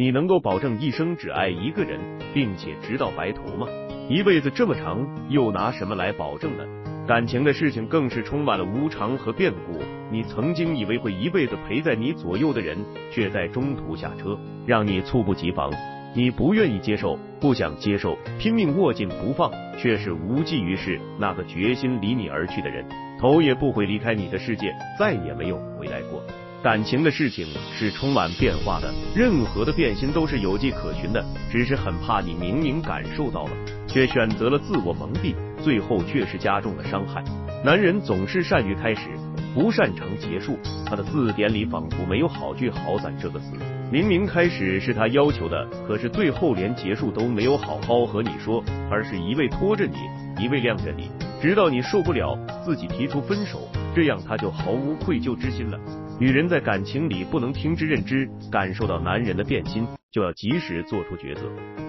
你能够保证一生只爱一个人，并且直到白头吗？一辈子这么长，又拿什么来保证呢？感情的事情更是充满了无常和变故。你曾经以为会一辈子陪在你左右的人，却在中途下车，让你猝不及防。你不愿意接受，不想接受，拼命握紧不放，却是无济于事。那个决心离你而去的人，头也不回离开你的世界，再也没有回来过。感情的事情是充满变化的，任何的变心都是有迹可循的，只是很怕你明明感受到了，却选择了自我蒙蔽，最后却是加重了伤害。男人总是善于开始，不擅长结束，他的字典里仿佛没有好聚好散这个词。明明开始是他要求的，可是最后连结束都没有好好和你说，而是一味拖着你，一味晾着你，直到你受不了，自己提出分手，这样他就毫无愧疚之心了。女人在感情里不能听之任之，感受到男人的变心，就要及时做出抉择。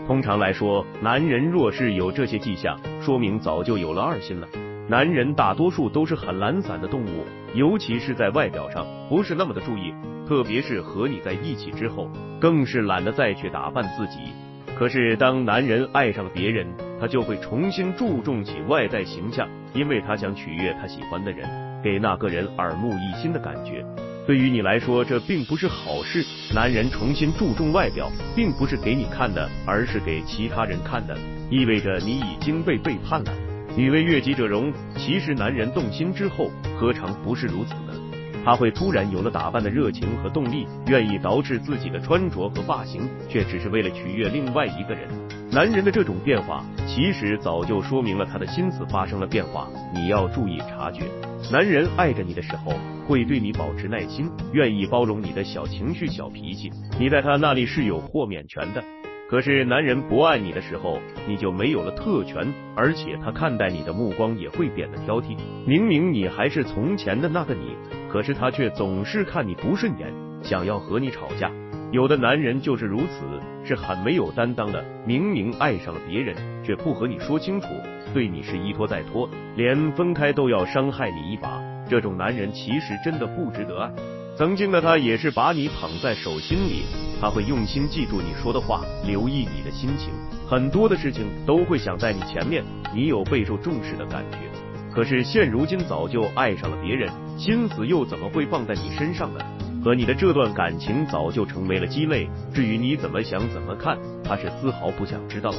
通常来说，男人若是有这些迹象，说明早就有了二心了。男人大多数都是很懒散的动物，尤其是在外表上不是那么的注意，特别是和你在一起之后，更是懒得再去打扮自己。可是当男人爱上了别人，他就会重新注重起外在形象，因为他想取悦他喜欢的人，给那个人耳目一新的感觉。对于你来说，这并不是好事。男人重新注重外表，并不是给你看的，而是给其他人看的，意味着你已经被背叛了。女为悦己者容，其实男人动心之后，何尝不是如此呢？他会突然有了打扮的热情和动力，愿意捯饬自己的穿着和发型，却只是为了取悦另外一个人。男人的这种变化，其实早就说明了他的心思发生了变化，你要注意察觉。男人爱着你的时候，会对你保持耐心，愿意包容你的小情绪、小脾气，你在他那里是有豁免权的。可是男人不爱你的时候，你就没有了特权，而且他看待你的目光也会变得挑剔。明明你还是从前的那个你，可是他却总是看你不顺眼，想要和你吵架。有的男人就是如此，是很没有担当的。明明爱上了别人，却不和你说清楚，对你是一拖再拖，连分开都要伤害你一把。这种男人其实真的不值得爱。曾经的他也是把你捧在手心里，他会用心记住你说的话，留意你的心情，很多的事情都会想在你前面，你有备受重视的感觉。可是现如今早就爱上了别人，心思又怎么会放在你身上呢？和你的这段感情早就成为了鸡肋，至于你怎么想怎么看，他是丝毫不想知道。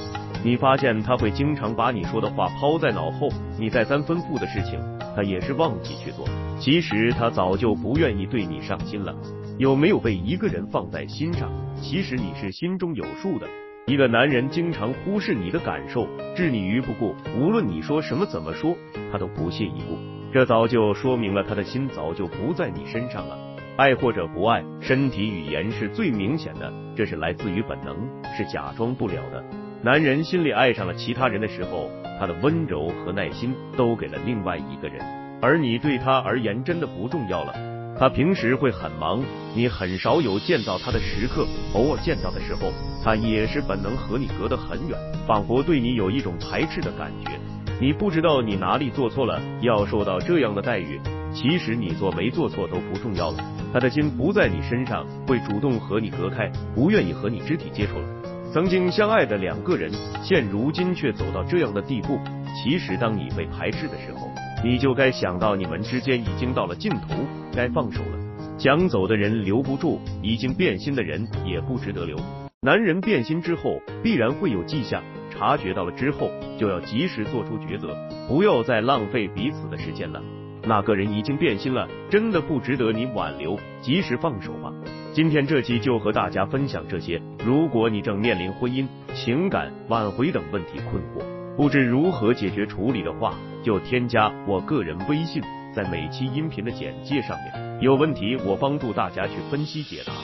你发现他会经常把你说的话抛在脑后，你再三吩咐的事情，他也是忘记去做。其实他早就不愿意对你上心了。有没有被一个人放在心上？其实你是心中有数的。一个男人经常忽视你的感受，置你于不顾，无论你说什么怎么说，他都不屑一顾。这早就说明了他的心早就不在你身上了。爱或者不爱，身体语言是最明显的，这是来自于本能，是假装不了的。男人心里爱上了其他人的时候，他的温柔和耐心都给了另外一个人，而你对他而言真的不重要了。他平时会很忙，你很少有见到他的时刻，偶尔见到的时候，他也是本能和你隔得很远，仿佛对你有一种排斥的感觉。你不知道你哪里做错了，要受到这样的待遇。其实你做没做错都不重要了，他的心不在你身上，会主动和你隔开，不愿意和你肢体接触了。曾经相爱的两个人，现如今却走到这样的地步。其实当你被排斥的时候，你就该想到你们之间已经到了尽头，该放手了。想走的人留不住，已经变心的人也不值得留。男人变心之后，必然会有迹象，察觉到了之后，就要及时做出抉择，不要再浪费彼此的时间了。那个人已经变心了，真的不值得你挽留，及时放手吧。今天这期就和大家分享这些。如果你正面临婚姻、情感挽回等问题困惑，不知如何解决处理的话，就添加我个人微信，在每期音频的简介上面，有问题我帮助大家去分析解答。